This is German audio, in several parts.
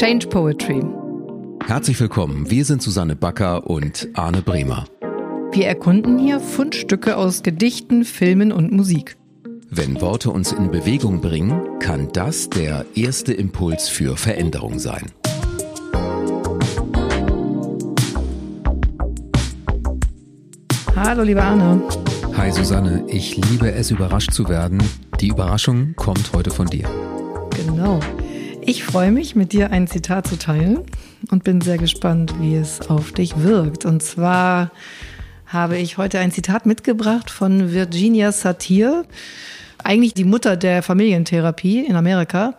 Change Poetry. Herzlich willkommen, wir sind Susanne Backer und Arne Bremer. Wir erkunden hier Fundstücke aus Gedichten, Filmen und Musik. Wenn Worte uns in Bewegung bringen, kann das der erste Impuls für Veränderung sein. Hallo, lieber Arne. Hi Susanne, ich liebe es, überrascht zu werden. Die Überraschung kommt heute von dir. Genau. Ich freue mich, mit dir ein Zitat zu teilen und bin sehr gespannt, wie es auf dich wirkt. Und zwar habe ich heute ein Zitat mitgebracht von Virginia Satir, eigentlich die Mutter der Familientherapie in Amerika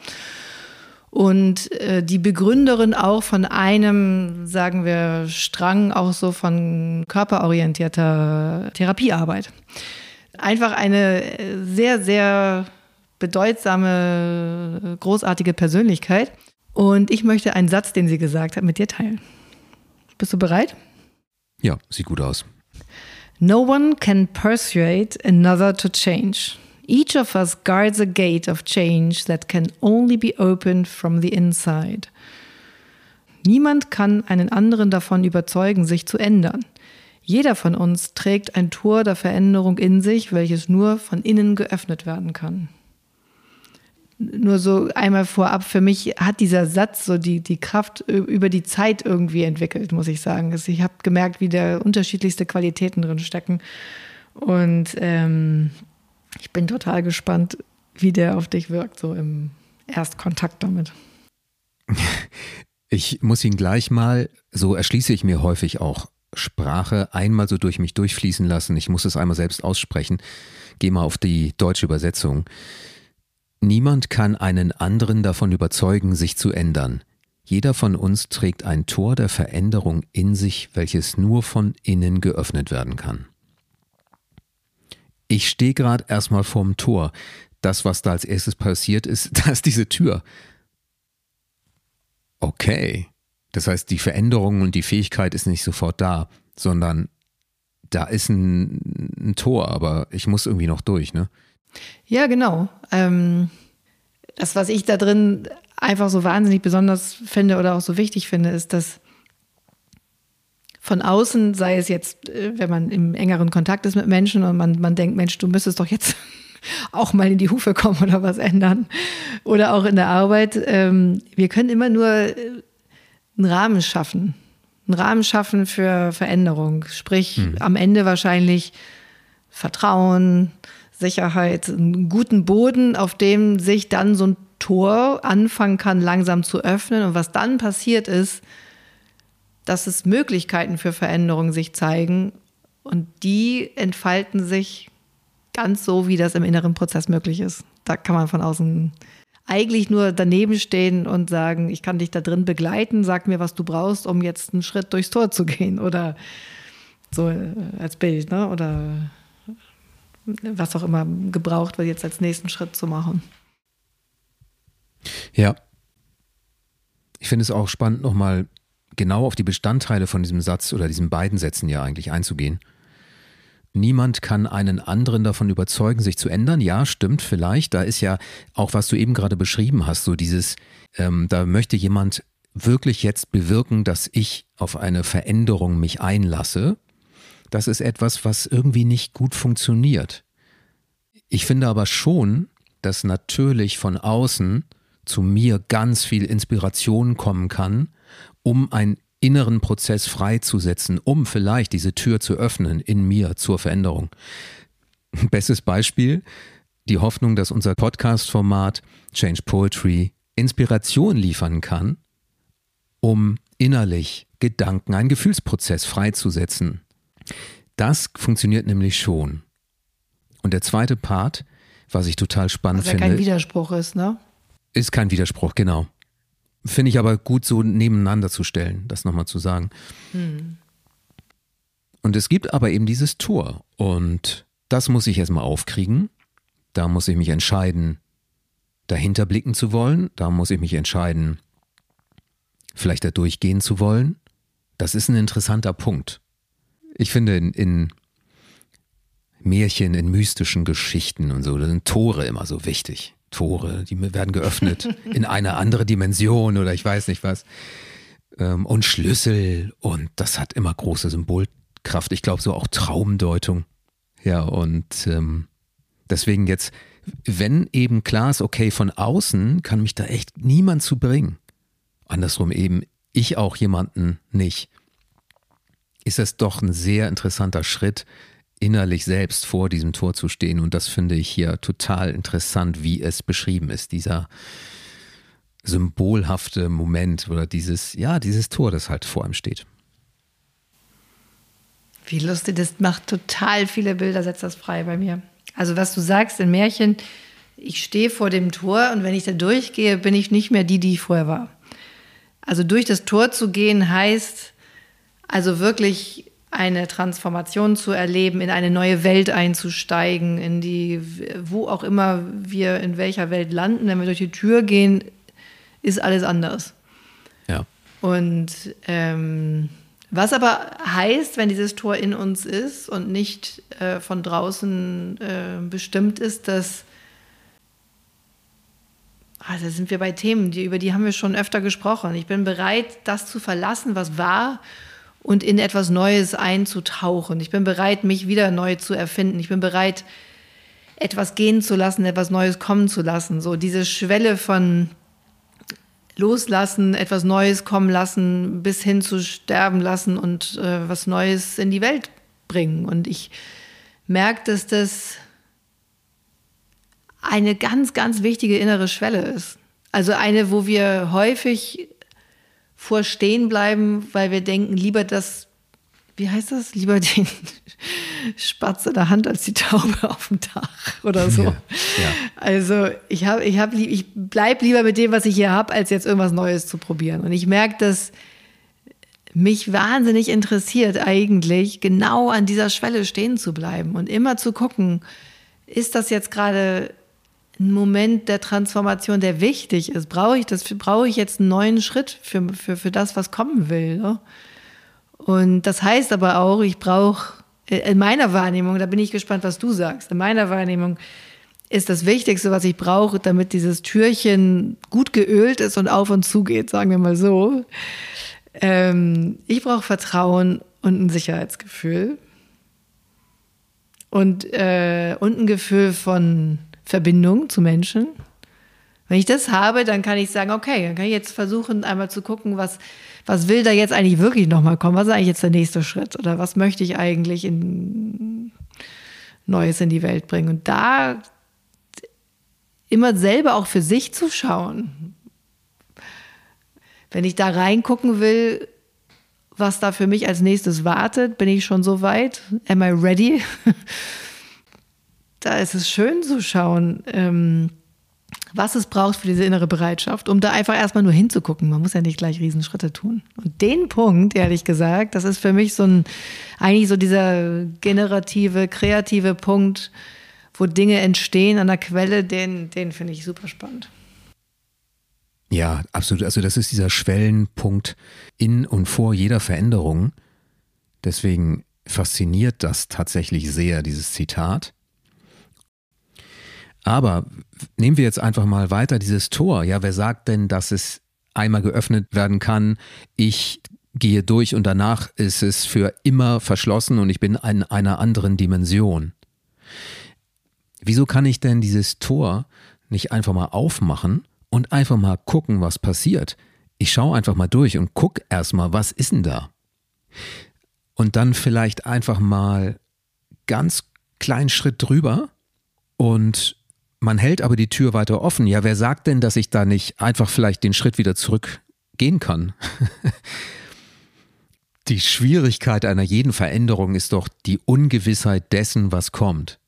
und äh, die Begründerin auch von einem, sagen wir, Strang auch so von körperorientierter Therapiearbeit. Einfach eine sehr, sehr bedeutsame, großartige Persönlichkeit. Und ich möchte einen Satz, den sie gesagt hat, mit dir teilen. Bist du bereit? Ja, sieht gut aus. No one can persuade another to change. Each of us guards a gate of change that can only be opened from the inside. Niemand kann einen anderen davon überzeugen, sich zu ändern. Jeder von uns trägt ein Tor der Veränderung in sich, welches nur von innen geöffnet werden kann nur so einmal vorab, für mich hat dieser Satz so die, die Kraft über die Zeit irgendwie entwickelt, muss ich sagen. Also ich habe gemerkt, wie da unterschiedlichste Qualitäten drin stecken. Und ähm, ich bin total gespannt, wie der auf dich wirkt, so im Erstkontakt damit. Ich muss ihn gleich mal, so erschließe ich mir häufig auch Sprache, einmal so durch mich durchfließen lassen. Ich muss es einmal selbst aussprechen. Geh mal auf die deutsche Übersetzung. Niemand kann einen anderen davon überzeugen, sich zu ändern. Jeder von uns trägt ein Tor der Veränderung in sich, welches nur von innen geöffnet werden kann. Ich stehe gerade erstmal vorm Tor. Das, was da als erstes passiert ist, da ist diese Tür. Okay. Das heißt, die Veränderung und die Fähigkeit ist nicht sofort da, sondern da ist ein, ein Tor, aber ich muss irgendwie noch durch, ne? Ja, genau. Ähm, das, was ich da drin einfach so wahnsinnig besonders finde oder auch so wichtig finde, ist, dass von außen, sei es jetzt, äh, wenn man im engeren Kontakt ist mit Menschen und man, man denkt, Mensch, du müsstest doch jetzt auch mal in die Hufe kommen oder was ändern. Oder auch in der Arbeit. Ähm, wir können immer nur äh, einen Rahmen schaffen. Einen Rahmen schaffen für Veränderung. Sprich, mhm. am Ende wahrscheinlich Vertrauen, Sicherheit, einen guten Boden, auf dem sich dann so ein Tor anfangen kann, langsam zu öffnen. Und was dann passiert ist, dass es Möglichkeiten für Veränderungen sich zeigen und die entfalten sich ganz so, wie das im inneren Prozess möglich ist. Da kann man von außen eigentlich nur daneben stehen und sagen, ich kann dich da drin begleiten, sag mir, was du brauchst, um jetzt einen Schritt durchs Tor zu gehen oder so äh, als Bild, ne? Oder was auch immer gebraucht wird, jetzt als nächsten Schritt zu machen. Ja. Ich finde es auch spannend, nochmal genau auf die Bestandteile von diesem Satz oder diesen beiden Sätzen ja eigentlich einzugehen. Niemand kann einen anderen davon überzeugen, sich zu ändern. Ja, stimmt, vielleicht. Da ist ja auch, was du eben gerade beschrieben hast, so dieses, ähm, da möchte jemand wirklich jetzt bewirken, dass ich auf eine Veränderung mich einlasse das ist etwas, was irgendwie nicht gut funktioniert. Ich finde aber schon, dass natürlich von außen zu mir ganz viel Inspiration kommen kann, um einen inneren Prozess freizusetzen, um vielleicht diese Tür zu öffnen in mir zur Veränderung. Bestes Beispiel, die Hoffnung, dass unser Podcast-Format Change Poetry Inspiration liefern kann, um innerlich Gedanken, einen Gefühlsprozess freizusetzen, das funktioniert nämlich schon. Und der zweite Part, was ich total spannend was ja finde. kein Widerspruch ist, ne? Ist kein Widerspruch, genau. Finde ich aber gut so nebeneinander zu stellen, das nochmal zu sagen. Hm. Und es gibt aber eben dieses Tor und das muss ich erstmal aufkriegen. Da muss ich mich entscheiden, dahinter blicken zu wollen. Da muss ich mich entscheiden, vielleicht da durchgehen zu wollen. Das ist ein interessanter Punkt. Ich finde, in, in Märchen, in mystischen Geschichten und so, da sind Tore immer so wichtig. Tore, die werden geöffnet in eine andere Dimension oder ich weiß nicht was. Ähm, und Schlüssel und das hat immer große Symbolkraft. Ich glaube so auch Traumdeutung. Ja, und ähm, deswegen jetzt, wenn eben klar ist, okay, von außen kann mich da echt niemand zu bringen. Andersrum eben, ich auch jemanden nicht. Ist es doch ein sehr interessanter Schritt, innerlich selbst vor diesem Tor zu stehen. Und das finde ich hier total interessant, wie es beschrieben ist. Dieser symbolhafte Moment oder dieses, ja, dieses Tor, das halt vor ihm steht. Wie lustig, das macht total viele Bilder, setzt das frei bei mir. Also was du sagst in Märchen, ich stehe vor dem Tor und wenn ich da durchgehe, bin ich nicht mehr die, die ich vorher war. Also durch das Tor zu gehen heißt also wirklich eine Transformation zu erleben, in eine neue Welt einzusteigen, in die, wo auch immer wir in welcher Welt landen, wenn wir durch die Tür gehen, ist alles anders. Ja. Und ähm, was aber heißt, wenn dieses Tor in uns ist und nicht äh, von draußen äh, bestimmt ist, dass da sind wir bei Themen, die, über die haben wir schon öfter gesprochen. Ich bin bereit, das zu verlassen, was war und in etwas Neues einzutauchen. Ich bin bereit, mich wieder neu zu erfinden. Ich bin bereit, etwas gehen zu lassen, etwas Neues kommen zu lassen. So diese Schwelle von loslassen, etwas Neues kommen lassen, bis hin zu sterben lassen und äh, was Neues in die Welt bringen. Und ich merke, dass das eine ganz, ganz wichtige innere Schwelle ist. Also eine, wo wir häufig vor stehen bleiben, weil wir denken, lieber das, wie heißt das, lieber den Spatz in der Hand als die Taube auf dem Dach oder so. Ja, ja. Also ich habe, ich habe, ich bleib lieber mit dem, was ich hier habe, als jetzt irgendwas Neues zu probieren. Und ich merke, dass mich wahnsinnig interessiert eigentlich, genau an dieser Schwelle stehen zu bleiben und immer zu gucken, ist das jetzt gerade ein Moment der Transformation, der wichtig ist. Brauche ich das? Brauche ich jetzt einen neuen Schritt für, für, für das, was kommen will? Ne? Und das heißt aber auch, ich brauche in meiner Wahrnehmung, da bin ich gespannt, was du sagst. In meiner Wahrnehmung ist das Wichtigste, was ich brauche, damit dieses Türchen gut geölt ist und auf und zu geht, sagen wir mal so. Ähm, ich brauche Vertrauen und ein Sicherheitsgefühl. Und, äh, und ein Gefühl von Verbindung zu Menschen. Wenn ich das habe, dann kann ich sagen, okay, dann kann ich jetzt versuchen, einmal zu gucken, was, was will da jetzt eigentlich wirklich nochmal kommen? Was ist eigentlich jetzt der nächste Schritt? Oder was möchte ich eigentlich in Neues in die Welt bringen? Und da immer selber auch für sich zu schauen. Wenn ich da reingucken will, was da für mich als nächstes wartet, bin ich schon so weit? Am I ready? da ist es schön zu schauen, ähm, was es braucht für diese innere Bereitschaft, um da einfach erstmal nur hinzugucken. Man muss ja nicht gleich Riesenschritte tun. Und den Punkt, ehrlich gesagt, das ist für mich so ein, eigentlich so dieser generative, kreative Punkt, wo Dinge entstehen an der Quelle, den, den finde ich super spannend. Ja, absolut. Also das ist dieser Schwellenpunkt in und vor jeder Veränderung. Deswegen fasziniert das tatsächlich sehr, dieses Zitat. Aber nehmen wir jetzt einfach mal weiter dieses Tor. Ja, wer sagt denn, dass es einmal geöffnet werden kann? Ich gehe durch und danach ist es für immer verschlossen und ich bin in einer anderen Dimension. Wieso kann ich denn dieses Tor nicht einfach mal aufmachen und einfach mal gucken, was passiert? Ich schaue einfach mal durch und guck erstmal, was ist denn da? Und dann vielleicht einfach mal ganz kleinen Schritt drüber und man hält aber die Tür weiter offen. Ja, wer sagt denn, dass ich da nicht einfach vielleicht den Schritt wieder zurückgehen kann? die Schwierigkeit einer jeden Veränderung ist doch die Ungewissheit dessen, was kommt.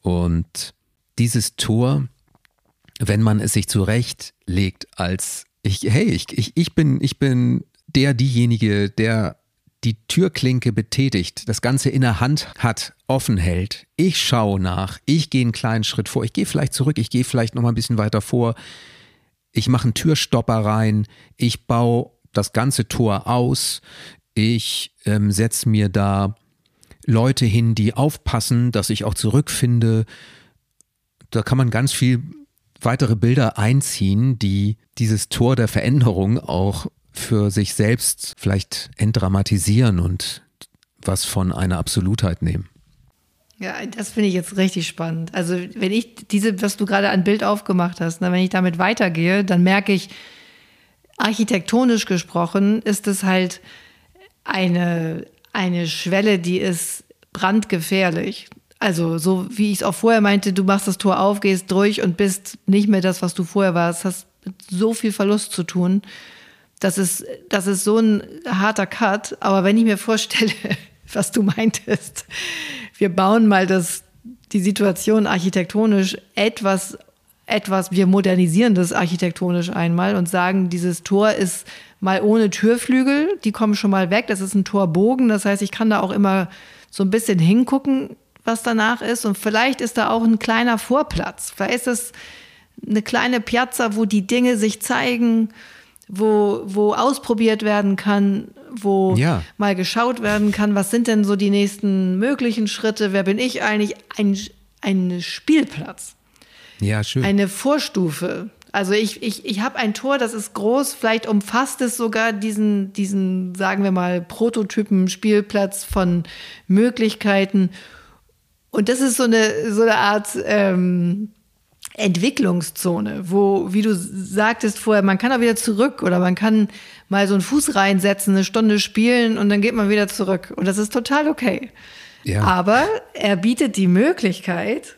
Und dieses Tor, wenn man es sich zurechtlegt als ich, hey, ich, ich, ich bin, ich bin der, diejenige, der die Türklinke betätigt, das Ganze in der Hand hat, offen hält. Ich schaue nach, ich gehe einen kleinen Schritt vor, ich gehe vielleicht zurück, ich gehe vielleicht noch mal ein bisschen weiter vor. Ich mache einen Türstopper rein, ich baue das ganze Tor aus, ich ähm, setze mir da Leute hin, die aufpassen, dass ich auch zurückfinde. Da kann man ganz viel weitere Bilder einziehen, die dieses Tor der Veränderung auch für sich selbst vielleicht entdramatisieren und was von einer Absolutheit nehmen. Ja, das finde ich jetzt richtig spannend. Also wenn ich diese, was du gerade an Bild aufgemacht hast, ne, wenn ich damit weitergehe, dann merke ich, architektonisch gesprochen ist es halt eine, eine Schwelle, die ist brandgefährlich. Also so wie ich es auch vorher meinte, du machst das Tor auf, gehst durch und bist nicht mehr das, was du vorher warst, hast mit so viel Verlust zu tun. Das ist, das ist so ein harter Cut. Aber wenn ich mir vorstelle, was du meintest, wir bauen mal das, die Situation architektonisch etwas, etwas, wir modernisieren das architektonisch einmal und sagen, dieses Tor ist mal ohne Türflügel, die kommen schon mal weg. Das ist ein Torbogen. Das heißt, ich kann da auch immer so ein bisschen hingucken was danach ist. Und vielleicht ist da auch ein kleiner Vorplatz. Vielleicht ist es eine kleine Piazza, wo die Dinge sich zeigen, wo, wo ausprobiert werden kann, wo ja. mal geschaut werden kann, was sind denn so die nächsten möglichen Schritte, wer bin ich eigentlich? Ein, ein Spielplatz. Ja, schön. Eine Vorstufe. Also ich, ich, ich habe ein Tor, das ist groß, vielleicht umfasst es sogar diesen, diesen, sagen wir mal, Prototypen, Spielplatz von Möglichkeiten. Und das ist so eine, so eine Art ähm, Entwicklungszone, wo, wie du sagtest vorher, man kann auch wieder zurück oder man kann mal so einen Fuß reinsetzen, eine Stunde spielen und dann geht man wieder zurück. Und das ist total okay. Ja. Aber er bietet die Möglichkeit,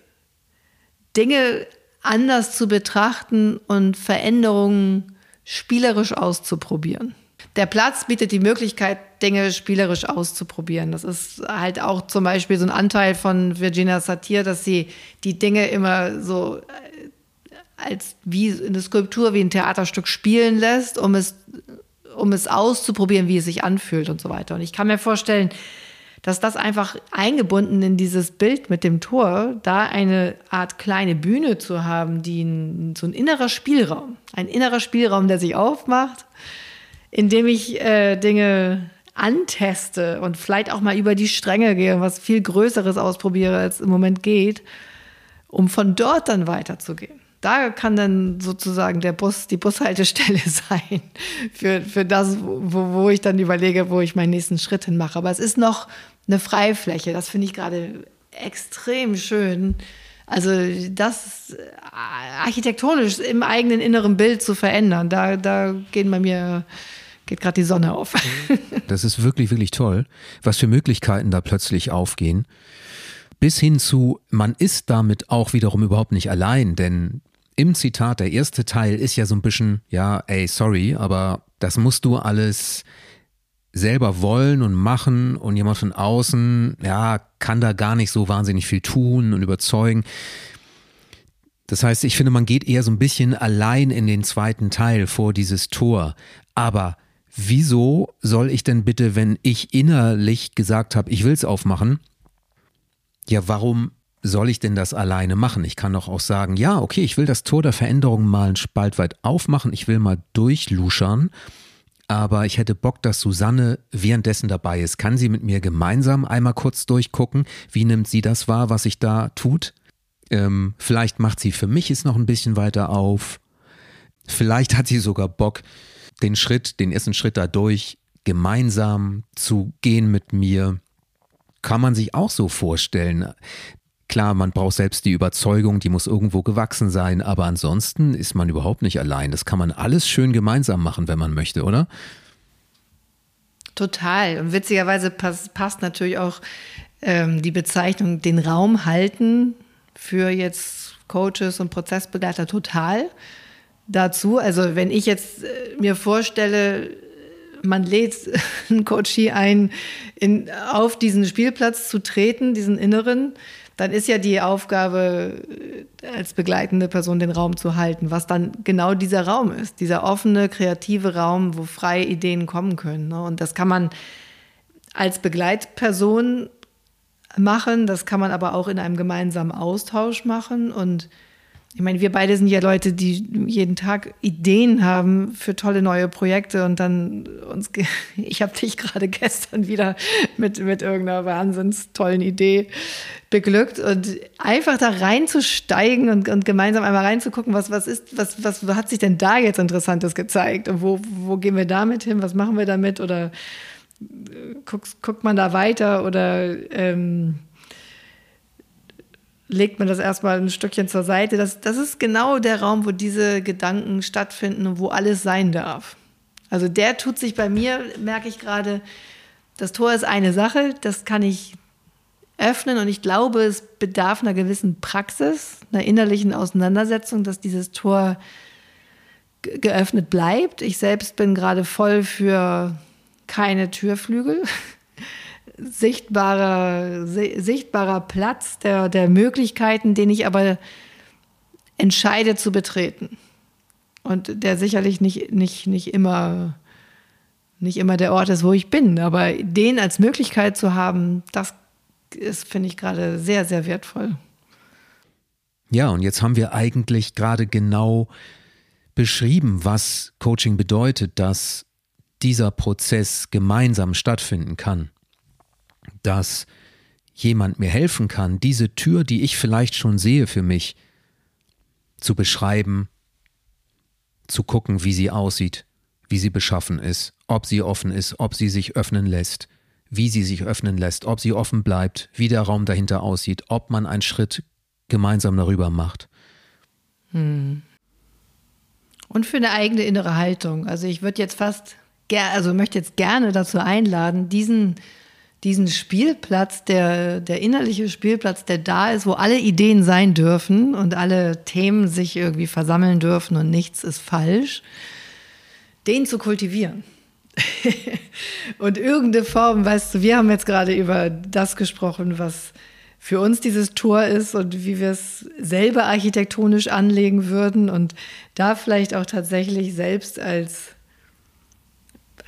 Dinge anders zu betrachten und Veränderungen spielerisch auszuprobieren der Platz bietet die Möglichkeit, Dinge spielerisch auszuprobieren. Das ist halt auch zum Beispiel so ein Anteil von Virginia Satir, dass sie die Dinge immer so als wie eine Skulptur, wie ein Theaterstück spielen lässt, um es, um es auszuprobieren, wie es sich anfühlt und so weiter. Und ich kann mir vorstellen, dass das einfach eingebunden in dieses Bild mit dem Tor, da eine Art kleine Bühne zu haben, die ein, so ein innerer Spielraum, ein innerer Spielraum, der sich aufmacht indem ich äh, Dinge anteste und vielleicht auch mal über die Stränge gehe, was viel Größeres ausprobiere, als im Moment geht, um von dort dann weiterzugehen. Da kann dann sozusagen der Bus, die Bushaltestelle sein für, für das, wo, wo ich dann überlege, wo ich meinen nächsten Schritt hin mache. Aber es ist noch eine Freifläche. Das finde ich gerade extrem schön. Also das architektonisch im eigenen inneren Bild zu verändern, da, da gehen bei mir geht gerade die Sonne auf. das ist wirklich, wirklich toll, was für Möglichkeiten da plötzlich aufgehen. Bis hin zu, man ist damit auch wiederum überhaupt nicht allein, denn im Zitat, der erste Teil ist ja so ein bisschen, ja, ey, sorry, aber das musst du alles selber wollen und machen und jemand von außen, ja, kann da gar nicht so wahnsinnig viel tun und überzeugen. Das heißt, ich finde, man geht eher so ein bisschen allein in den zweiten Teil vor dieses Tor. Aber wieso soll ich denn bitte, wenn ich innerlich gesagt habe, ich will es aufmachen, ja, warum soll ich denn das alleine machen? Ich kann doch auch sagen, ja, okay, ich will das Tor der Veränderung mal einen Spalt weit aufmachen, ich will mal durchluschern, aber ich hätte Bock, dass Susanne währenddessen dabei ist. Kann sie mit mir gemeinsam einmal kurz durchgucken? Wie nimmt sie das wahr, was sich da tut? Ähm, vielleicht macht sie für mich es noch ein bisschen weiter auf. Vielleicht hat sie sogar Bock, den Schritt, den ersten Schritt dadurch gemeinsam zu gehen mit mir, kann man sich auch so vorstellen. Klar, man braucht selbst die Überzeugung, die muss irgendwo gewachsen sein, aber ansonsten ist man überhaupt nicht allein. Das kann man alles schön gemeinsam machen, wenn man möchte, oder? Total. Und witzigerweise passt, passt natürlich auch ähm, die Bezeichnung den Raum halten für jetzt Coaches und Prozessbegleiter total dazu. Also wenn ich jetzt äh, mir vorstelle, man lädt einen Coachie ein, in, auf diesen Spielplatz zu treten, diesen inneren, dann ist ja die Aufgabe äh, als begleitende Person den Raum zu halten, was dann genau dieser Raum ist, dieser offene, kreative Raum, wo freie Ideen kommen können. Ne? Und das kann man als Begleitperson machen, das kann man aber auch in einem gemeinsamen Austausch machen und ich meine, wir beide sind ja Leute, die jeden Tag Ideen haben für tolle neue Projekte und dann uns, ich habe dich gerade gestern wieder mit, mit irgendeiner wahnsinns tollen Idee beglückt und einfach da reinzusteigen und, und gemeinsam einmal reinzugucken, was, was ist, was, was hat sich denn da jetzt Interessantes gezeigt und wo, wo gehen wir damit hin, was machen wir damit oder äh, guckt, guckt man da weiter oder, ähm, legt man das erstmal ein Stückchen zur Seite. Das, das ist genau der Raum, wo diese Gedanken stattfinden und wo alles sein darf. Also der tut sich bei mir, merke ich gerade, das Tor ist eine Sache, das kann ich öffnen und ich glaube, es bedarf einer gewissen Praxis, einer innerlichen Auseinandersetzung, dass dieses Tor geöffnet bleibt. Ich selbst bin gerade voll für keine Türflügel sichtbarer, sichtbarer Platz der, der Möglichkeiten, den ich aber entscheide zu betreten. Und der sicherlich nicht, nicht, nicht, immer, nicht immer der Ort ist, wo ich bin. Aber den als Möglichkeit zu haben, das ist, finde ich, gerade sehr, sehr wertvoll. Ja, und jetzt haben wir eigentlich gerade genau beschrieben, was Coaching bedeutet, dass dieser Prozess gemeinsam stattfinden kann dass jemand mir helfen kann, diese Tür, die ich vielleicht schon sehe für mich, zu beschreiben, zu gucken, wie sie aussieht, wie sie beschaffen ist, ob sie offen ist, ob sie sich öffnen lässt, wie sie sich öffnen lässt, ob sie offen bleibt, wie der Raum dahinter aussieht, ob man einen Schritt gemeinsam darüber macht. Hm. Und für eine eigene innere Haltung. Also ich würde jetzt fast, also möchte jetzt gerne dazu einladen, diesen diesen Spielplatz, der, der innerliche Spielplatz, der da ist, wo alle Ideen sein dürfen und alle Themen sich irgendwie versammeln dürfen und nichts ist falsch, den zu kultivieren. und irgendeine Form, weißt du, wir haben jetzt gerade über das gesprochen, was für uns dieses Tor ist und wie wir es selber architektonisch anlegen würden und da vielleicht auch tatsächlich selbst als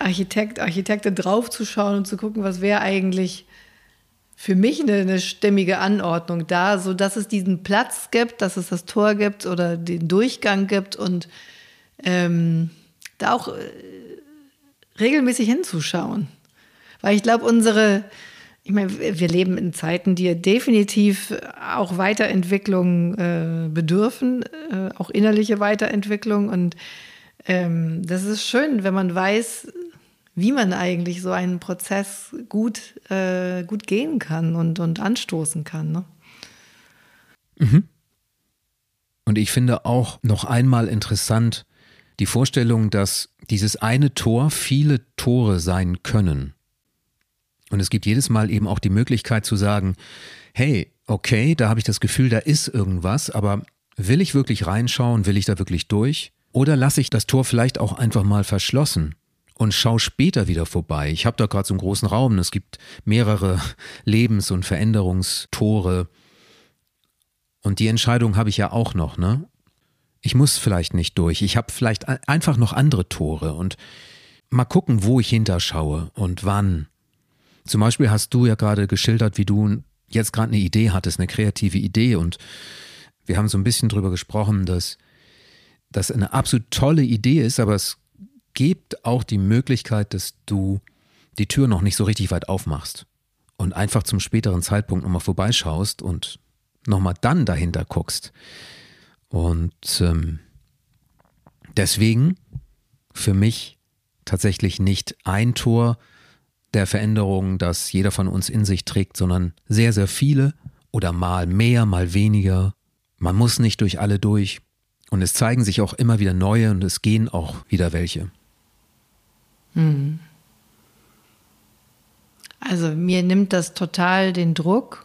Architekt, Architektin draufzuschauen und zu gucken, was wäre eigentlich für mich eine, eine stimmige Anordnung da, so dass es diesen Platz gibt, dass es das Tor gibt oder den Durchgang gibt und ähm, da auch äh, regelmäßig hinzuschauen. Weil ich glaube, unsere, ich meine, wir leben in Zeiten, die definitiv auch Weiterentwicklung äh, bedürfen, äh, auch innerliche Weiterentwicklung. Und ähm, das ist schön, wenn man weiß, wie man eigentlich so einen Prozess gut, äh, gut gehen kann und, und anstoßen kann. Ne? Mhm. Und ich finde auch noch einmal interessant die Vorstellung, dass dieses eine Tor viele Tore sein können. Und es gibt jedes Mal eben auch die Möglichkeit zu sagen, hey, okay, da habe ich das Gefühl, da ist irgendwas, aber will ich wirklich reinschauen, will ich da wirklich durch? Oder lasse ich das Tor vielleicht auch einfach mal verschlossen und schau später wieder vorbei. Ich habe da gerade so einen großen Raum, es gibt mehrere Lebens- und Veränderungstore. Und die Entscheidung habe ich ja auch noch, ne? Ich muss vielleicht nicht durch. Ich habe vielleicht einfach noch andere Tore und mal gucken, wo ich hinterschaue und wann. Zum Beispiel hast du ja gerade geschildert, wie du jetzt gerade eine Idee hattest, eine kreative Idee und wir haben so ein bisschen drüber gesprochen, dass das eine absolut tolle Idee ist, aber es gibt auch die Möglichkeit, dass du die Tür noch nicht so richtig weit aufmachst und einfach zum späteren Zeitpunkt nochmal vorbeischaust und nochmal dann dahinter guckst. Und ähm, deswegen für mich tatsächlich nicht ein Tor der Veränderung, das jeder von uns in sich trägt, sondern sehr, sehr viele oder mal mehr, mal weniger. Man muss nicht durch alle durch. Und es zeigen sich auch immer wieder neue und es gehen auch wieder welche. Hm. Also mir nimmt das total den Druck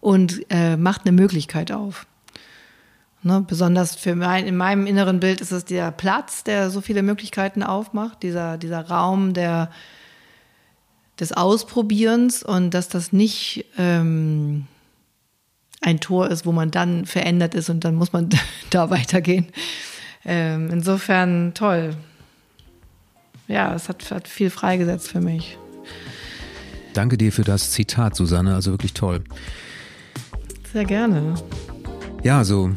und äh, macht eine Möglichkeit auf. Ne, besonders für mein, in meinem inneren Bild ist es der Platz, der so viele Möglichkeiten aufmacht, dieser, dieser Raum der, des Ausprobierens und dass das nicht ähm, ein Tor ist, wo man dann verändert ist und dann muss man da weitergehen. Ähm, insofern toll ja, es hat, hat viel freigesetzt für mich. Danke dir für das Zitat, Susanne, also wirklich toll. Sehr gerne. Ja, so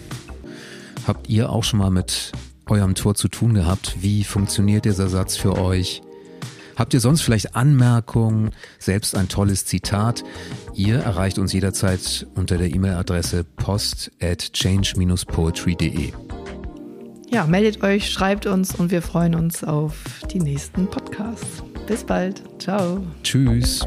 Habt ihr auch schon mal mit eurem Tor zu tun gehabt? Wie funktioniert dieser Satz für euch? Habt ihr sonst vielleicht Anmerkungen, selbst ein tolles Zitat? Ihr erreicht uns jederzeit unter der E-Mail-Adresse post at change-poetry.de. Ja, meldet euch, schreibt uns und wir freuen uns auf die nächsten Podcasts. Bis bald. Ciao. Tschüss.